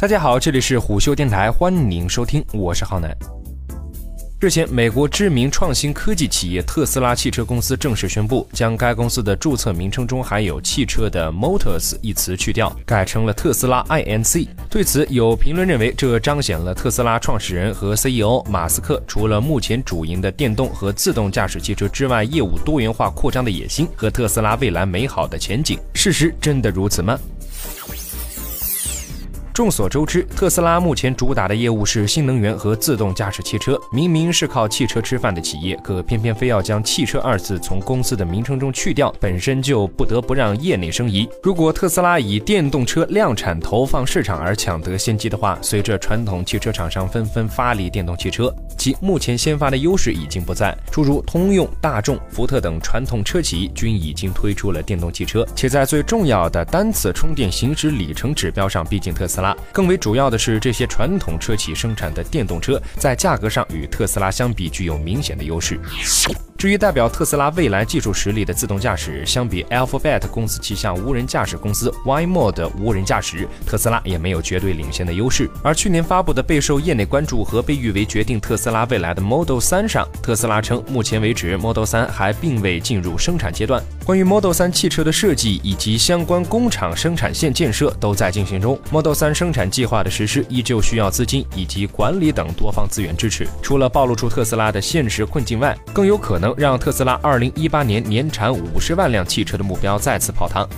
大家好，这里是虎嗅电台，欢迎收听，我是浩南。日前，美国知名创新科技企业特斯拉汽车公司正式宣布，将该公司的注册名称中含有“汽车”的 Motors 一词去掉，改成了特斯拉 INC。对此，有评论认为，这彰显了特斯拉创始人和 CEO 马斯克除了目前主营的电动和自动驾驶汽车之外，业务多元化扩张的野心和特斯拉未来美好的前景。事实真的如此吗？众所周知，特斯拉目前主打的业务是新能源和自动驾驶汽车。明明是靠汽车吃饭的企业，可偏偏非要将“汽车”二字从公司的名称中去掉，本身就不得不让业内生疑。如果特斯拉以电动车量产投放市场而抢得先机的话，随着传统汽车厂商纷纷发力电动汽车，其目前先发的优势已经不在。诸如通用、大众、福特等传统车企均已经推出了电动汽车，且在最重要的单次充电行驶里程指标上逼近特斯拉。更为主要的是，这些传统车企生产的电动车在价格上与特斯拉相比具有明显的优势。至于代表特斯拉未来技术实力的自动驾驶，相比 Alphabet 公司旗下无人驾驶公司 Waymo 的无人驾驶，特斯拉也没有绝对领先的优势。而去年发布的备受业内关注和被誉为决定特斯拉未来的 Model 3上，特斯拉称，目前为止 Model 3还并未进入生产阶段。关于 Model 3汽车的设计以及相关工厂生产线建设都在进行中，Model 3生产计划的实施依旧需要资金以及管理等多方资源支持。除了暴露出特斯拉的现实困境外，更有可能让特斯拉2018年年产50万辆汽车的目标再次泡汤。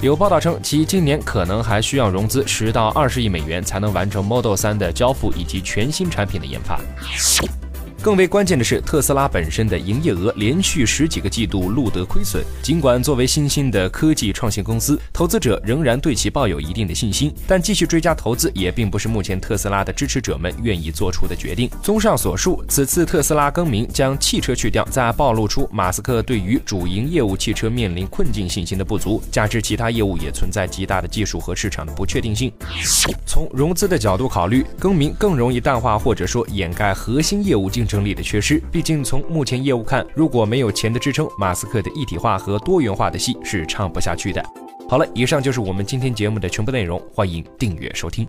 有报道称，其今年可能还需要融资十到二十亿美元，才能完成 Model 3的交付以及全新产品的研发。更为关键的是，特斯拉本身的营业额连续十几个季度录得亏损。尽管作为新兴的科技创新公司，投资者仍然对其抱有一定的信心，但继续追加投资也并不是目前特斯拉的支持者们愿意做出的决定。综上所述，此次特斯拉更名将汽车去掉，在暴露出马斯克对于主营业务汽车面临困境信心的不足，加之其他业务也存在极大的技术和市场的不确定性。从融资的角度考虑，更名更容易淡化或者说掩盖核心业务竞。争力的缺失，毕竟从目前业务看，如果没有钱的支撑，马斯克的一体化和多元化的戏是唱不下去的。好了，以上就是我们今天节目的全部内容，欢迎订阅收听。